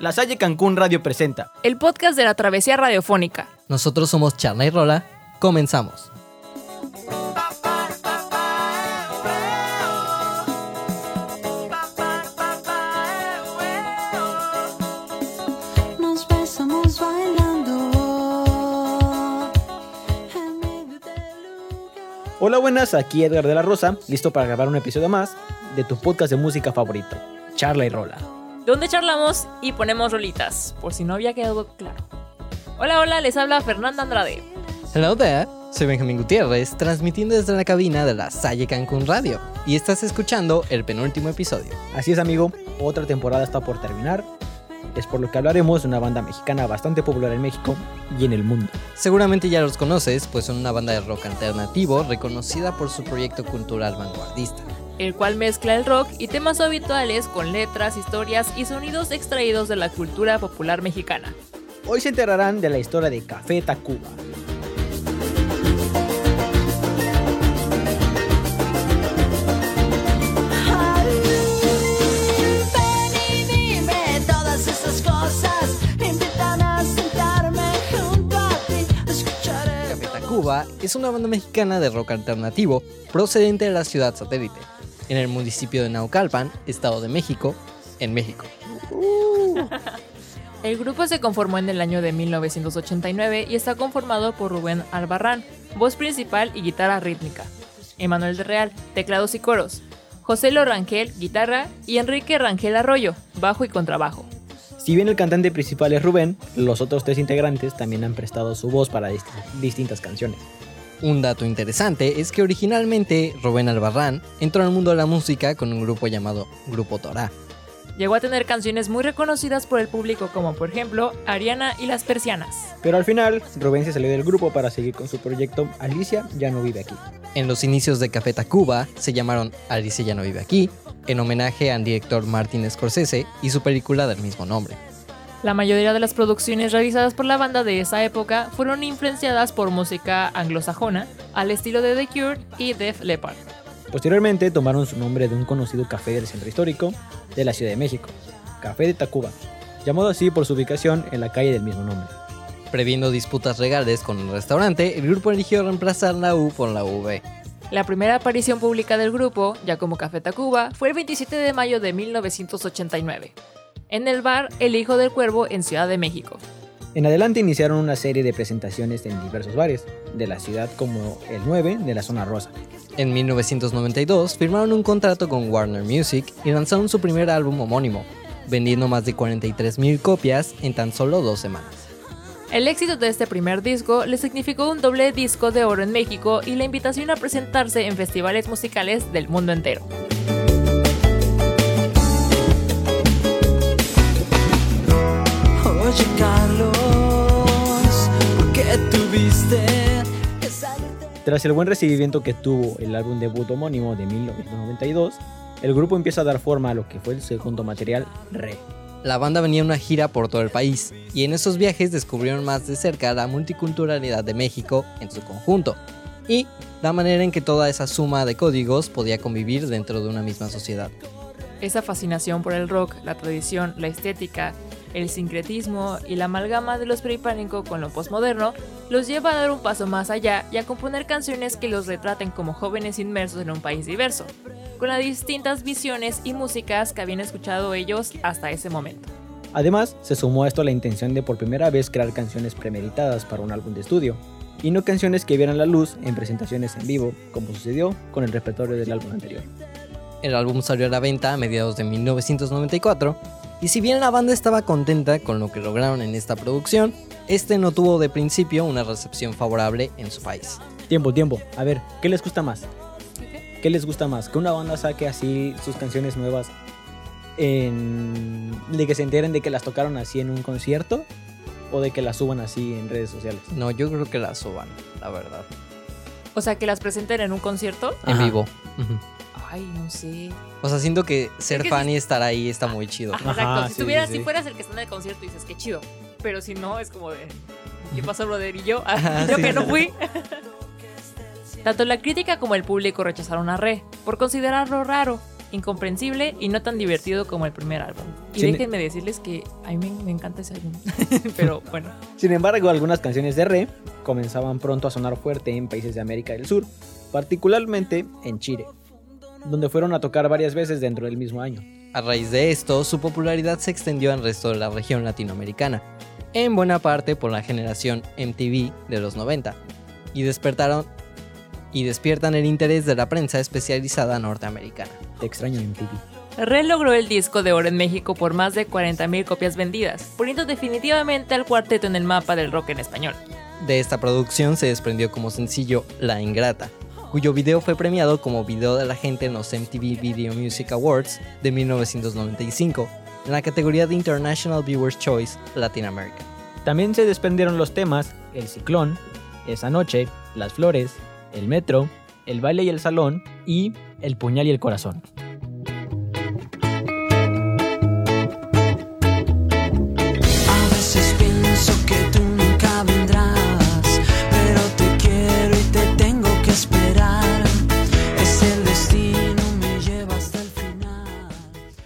La Salle Cancún Radio presenta el podcast de la travesía radiofónica. Nosotros somos Charla y Rola. Comenzamos. Nos besamos bailando en medio del lugar. Hola buenas, aquí Edgar de la Rosa, listo para grabar un episodio más de tu podcast de música favorito, Charla y Rola. Donde charlamos y ponemos rolitas, por si no había quedado claro. Hola, hola, les habla Fernanda Andrade. Hello there. Soy Benjamín Gutiérrez, transmitiendo desde la cabina de la Salle Cancún Radio. Y estás escuchando el penúltimo episodio. Así es amigo, otra temporada está por terminar. Es por lo que hablaremos de una banda mexicana bastante popular en México y en el mundo. Seguramente ya los conoces, pues son una banda de rock alternativo reconocida por su proyecto cultural vanguardista. El cual mezcla el rock y temas habituales con letras, historias y sonidos extraídos de la cultura popular mexicana. Hoy se enterarán de la historia de Café Tacuba. Es una banda mexicana de rock alternativo procedente de la ciudad satélite, en el municipio de Naucalpan, Estado de México, en México. El grupo se conformó en el año de 1989 y está conformado por Rubén Albarrán, voz principal y guitarra rítmica, Emanuel de Real, teclados y coros, José Lo Rangel, guitarra y Enrique Rangel Arroyo, bajo y contrabajo. Si bien el cantante principal es Rubén, los otros tres integrantes también han prestado su voz para dist- distintas canciones. Un dato interesante es que originalmente Rubén Albarrán entró al mundo de la música con un grupo llamado Grupo Torá. Llegó a tener canciones muy reconocidas por el público como por ejemplo Ariana y las Persianas. Pero al final, Rubén se salió del grupo para seguir con su proyecto Alicia ya no vive aquí. En los inicios de Café Tacuba se llamaron Alicia ya no vive aquí, en homenaje al director Martin Scorsese y su película del mismo nombre. La mayoría de las producciones realizadas por la banda de esa época fueron influenciadas por música anglosajona, al estilo de The Cure y Def Leppard. Posteriormente tomaron su nombre de un conocido café del centro histórico de la Ciudad de México, Café de Tacuba, llamado así por su ubicación en la calle del mismo nombre. Previendo disputas legales con el restaurante, el grupo eligió reemplazar la U por la V. La primera aparición pública del grupo, ya como Café Tacuba, fue el 27 de mayo de 1989, en el bar El Hijo del Cuervo en Ciudad de México. En adelante iniciaron una serie de presentaciones en diversos bares de la ciudad como el 9 de la zona rosa. En 1992 firmaron un contrato con Warner Music y lanzaron su primer álbum homónimo, vendiendo más de 43.000 copias en tan solo dos semanas. El éxito de este primer disco le significó un doble disco de oro en México y la invitación a presentarse en festivales musicales del mundo entero. Oye, Carlos, ¿por qué tuviste que salirte? Tras el buen recibimiento que tuvo el álbum debut homónimo de 1992, el grupo empieza a dar forma a lo que fue el segundo material, Re. La banda venía en una gira por todo el país y en esos viajes descubrieron más de cerca la multiculturalidad de México en su conjunto y la manera en que toda esa suma de códigos podía convivir dentro de una misma sociedad. Esa fascinación por el rock, la tradición, la estética, el sincretismo y la amalgama de los prehispánico con lo postmoderno los lleva a dar un paso más allá y a componer canciones que los retraten como jóvenes inmersos en un país diverso, con las distintas visiones y músicas que habían escuchado ellos hasta ese momento. Además, se sumó a esto la intención de por primera vez crear canciones premeditadas para un álbum de estudio, y no canciones que vieran la luz en presentaciones en vivo, como sucedió con el repertorio del álbum anterior. El álbum salió a la venta a mediados de 1994 y si bien la banda estaba contenta con lo que lograron en esta producción, este no tuvo de principio una recepción favorable en su país. Tiempo, tiempo. A ver, ¿qué les gusta más? ¿Qué les gusta más? ¿Que una banda saque así sus canciones nuevas en... de que se enteren de que las tocaron así en un concierto? ¿O de que las suban así en redes sociales? No, yo creo que la suban, la verdad. O sea, que las presenten en un concierto. En Ajá. vivo. Ujú. Ay, no sé. O sea, siento que ser que fan sí. y estar ahí está muy chido. Ajá, Ajá, exacto. Si, sí, tuvieras, sí, si fueras el que está en el concierto, dices que chido. Pero si no, es como de. ¿Qué pasó, brother? Y yo, Ajá, yo que no fui. Tanto la crítica como el público rechazaron a Re por considerarlo raro, incomprensible y no tan divertido como el primer álbum. Y Sin- déjenme decirles que a mí me, me encanta ese álbum. Pero bueno, Sin embargo, algunas canciones de Re comenzaban pronto a sonar fuerte en países de América del Sur, particularmente en Chile, donde fueron a tocar varias veces dentro del mismo año. A raíz de esto, su popularidad se extendió al resto de la región latinoamericana, en buena parte por la generación MTV de los 90, y despertaron y despiertan el interés de la prensa especializada norteamericana. Te extraño en TV. Red logró el disco de oro en México por más de 40.000 copias vendidas, poniendo definitivamente al cuarteto en el mapa del rock en español. De esta producción se desprendió como sencillo La Ingrata, cuyo video fue premiado como video de la gente en los MTV Video Music Awards de 1995, en la categoría de International Viewers Choice Latin America. También se desprendieron los temas El Ciclón, Esa Noche, Las Flores, El Metro, El Baile y el Salón y El Puñal y el Corazón.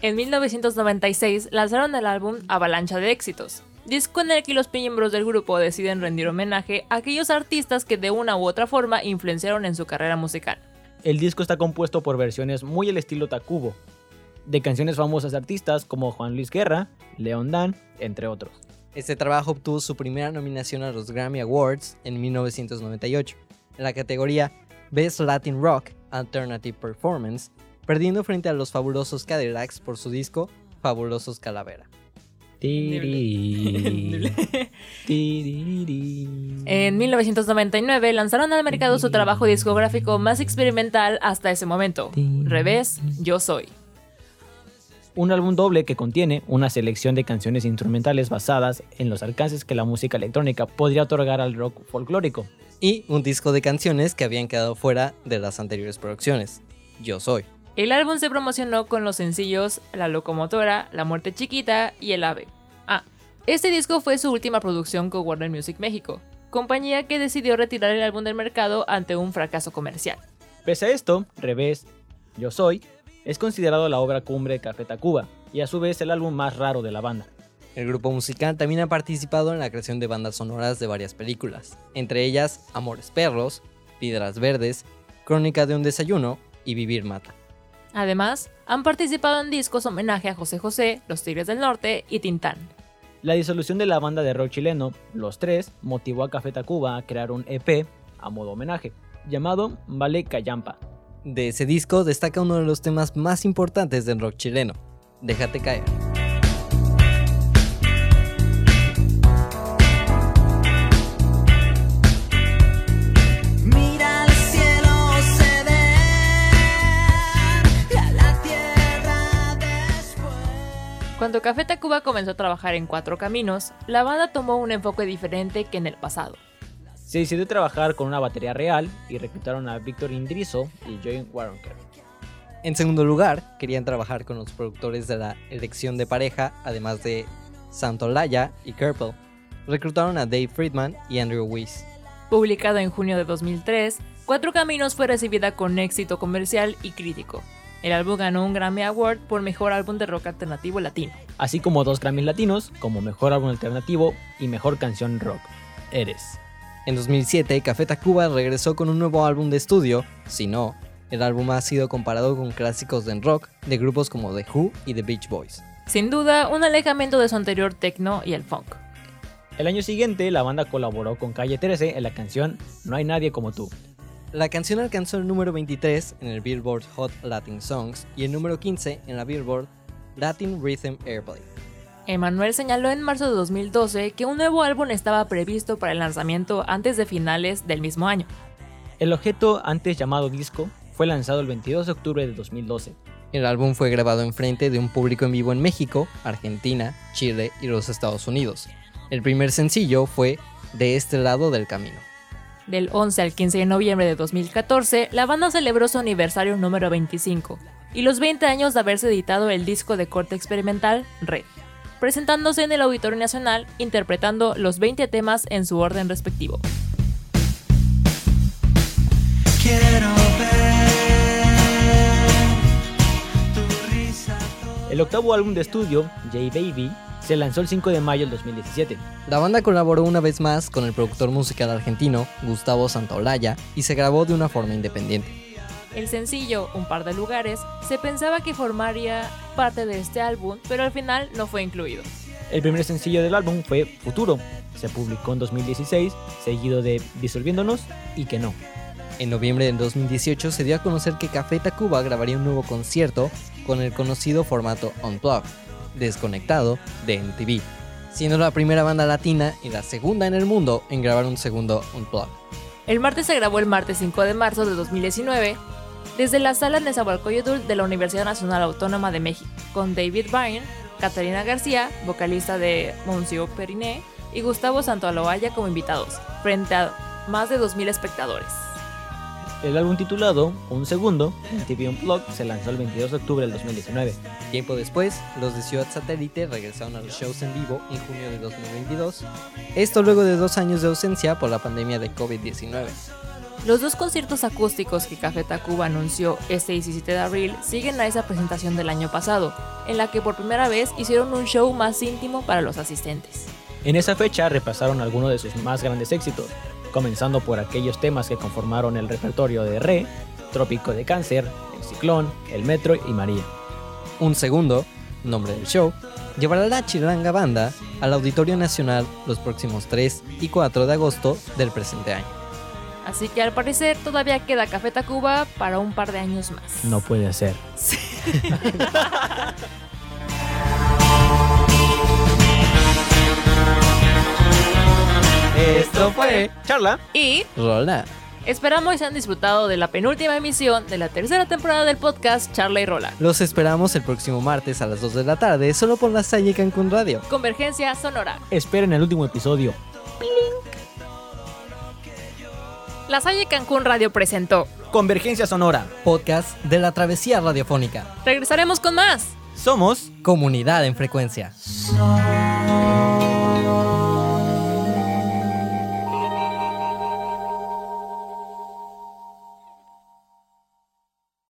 En 1996 lanzaron el álbum Avalancha de Éxitos, disco en el que los miembros del grupo deciden rendir homenaje a aquellos artistas que de una u otra forma influenciaron en su carrera musical. El disco está compuesto por versiones muy al estilo Tacubo, de canciones famosas de artistas como Juan Luis Guerra, León Dan, entre otros. Este trabajo obtuvo su primera nominación a los Grammy Awards en 1998, en la categoría Best Latin Rock Alternative Performance, perdiendo frente a los fabulosos Cadillacs por su disco Fabulosos Calavera. En 1999 lanzaron al mercado su trabajo discográfico más experimental hasta ese momento, Revés, Yo Soy. Un álbum doble que contiene una selección de canciones instrumentales basadas en los alcances que la música electrónica podría otorgar al rock folclórico. Y un disco de canciones que habían quedado fuera de las anteriores producciones, Yo Soy. El álbum se promocionó con los sencillos La Locomotora, La Muerte Chiquita y El Ave. Ah, este disco fue su última producción con Warner Music México, compañía que decidió retirar el álbum del mercado ante un fracaso comercial. Pese a esto, Revés, Yo Soy, es considerado la obra cumbre de Café Tacuba y a su vez el álbum más raro de la banda. El grupo musical también ha participado en la creación de bandas sonoras de varias películas, entre ellas Amores Perros, Piedras Verdes, Crónica de un Desayuno y Vivir Mata. Además, han participado en discos homenaje a José José, Los Tigres del Norte y Tintán. La disolución de la banda de rock chileno, Los Tres, motivó a Café Tacuba a crear un EP a modo homenaje, llamado Vale Callampa. De ese disco destaca uno de los temas más importantes del rock chileno, Déjate caer. Cuando Café Tacuba comenzó a trabajar en Cuatro Caminos, la banda tomó un enfoque diferente que en el pasado. Se decidió trabajar con una batería real y reclutaron a Víctor Indrizo y Joey Waronker. En segundo lugar, querían trabajar con los productores de la elección de pareja, además de Santolaya y Kerpel. Reclutaron a Dave Friedman y Andrew Weiss. Publicado en junio de 2003, Cuatro Caminos fue recibida con éxito comercial y crítico. El álbum ganó un Grammy Award por Mejor Álbum de Rock Alternativo Latino. así como dos Grammys latinos como Mejor Álbum Alternativo y Mejor Canción Rock. Eres. En 2007, Café Tacuba regresó con un nuevo álbum de estudio, Si no, el álbum ha sido comparado con clásicos del rock de grupos como The Who y The Beach Boys. Sin duda, un alejamiento de su anterior techno y el funk. El año siguiente, la banda colaboró con Calle 13 en la canción No hay nadie como tú. La canción alcanzó el número 23 en el Billboard Hot Latin Songs y el número 15 en la Billboard Latin Rhythm Airplay. Emanuel señaló en marzo de 2012 que un nuevo álbum estaba previsto para el lanzamiento antes de finales del mismo año. El objeto, antes llamado disco, fue lanzado el 22 de octubre de 2012. El álbum fue grabado en frente de un público en vivo en México, Argentina, Chile y los Estados Unidos. El primer sencillo fue De este lado del camino. Del 11 al 15 de noviembre de 2014, la banda celebró su aniversario número 25 y los 20 años de haberse editado el disco de corte experimental Red, presentándose en el Auditorio Nacional interpretando los 20 temas en su orden respectivo. Quiero ver tu octavo álbum de estudio, J Baby, se lanzó el 5 de mayo del 2017. La banda colaboró una vez más con el productor musical argentino Gustavo Santaolalla y se grabó de una forma independiente. El sencillo, Un par de lugares, se pensaba que formaría parte de este álbum, pero al final no fue incluido. El primer sencillo del álbum fue Futuro. Se publicó en 2016, seguido de Disolviéndonos y Que no. En noviembre del 2018 se dio a conocer que Café Tacuba grabaría un nuevo concierto con el conocido formato Unplugged, desconectado de MTV, siendo la primera banda latina y la segunda en el mundo en grabar un segundo Unplugged. El martes se grabó el martes 5 de marzo de 2019 desde la sala Nezahualcóyotl de la Universidad Nacional Autónoma de México, con David Byrne, Catalina García, vocalista de Monsieur Periné, y Gustavo Santaolalla como invitados, frente a más de 2.000 espectadores. El álbum titulado Un Segundo, MTV Unplugged, se lanzó el 22 de octubre del 2019. Tiempo después, los de Ciudad Satélite regresaron a los shows en vivo en junio de 2022, esto luego de dos años de ausencia por la pandemia de COVID-19. Los dos conciertos acústicos que Café Tacuba anunció este 17 de abril siguen a esa presentación del año pasado, en la que por primera vez hicieron un show más íntimo para los asistentes. En esa fecha repasaron algunos de sus más grandes éxitos, comenzando por aquellos temas que conformaron el repertorio de Re, Trópico de Cáncer, El Ciclón, El Metro y María. Un segundo, nombre del show, llevará la Chiranga Banda al Auditorio Nacional los próximos 3 y 4 de agosto del presente año. Así que al parecer todavía queda Café Tacuba para un par de años más. No puede ser. Esto fue Charla. Y Rola. esperamos que hayan disfrutado de la penúltima emisión de la tercera temporada del podcast Charla y Rola. Los esperamos el próximo martes a las 2 de la tarde solo por la Salle Cancún Radio. Convergencia Sonora. Esperen el último episodio. La Salle Cancún Radio presentó. Convergencia Sonora. Podcast de la Travesía Radiofónica. Regresaremos con más. Somos Comunidad en frecuencia.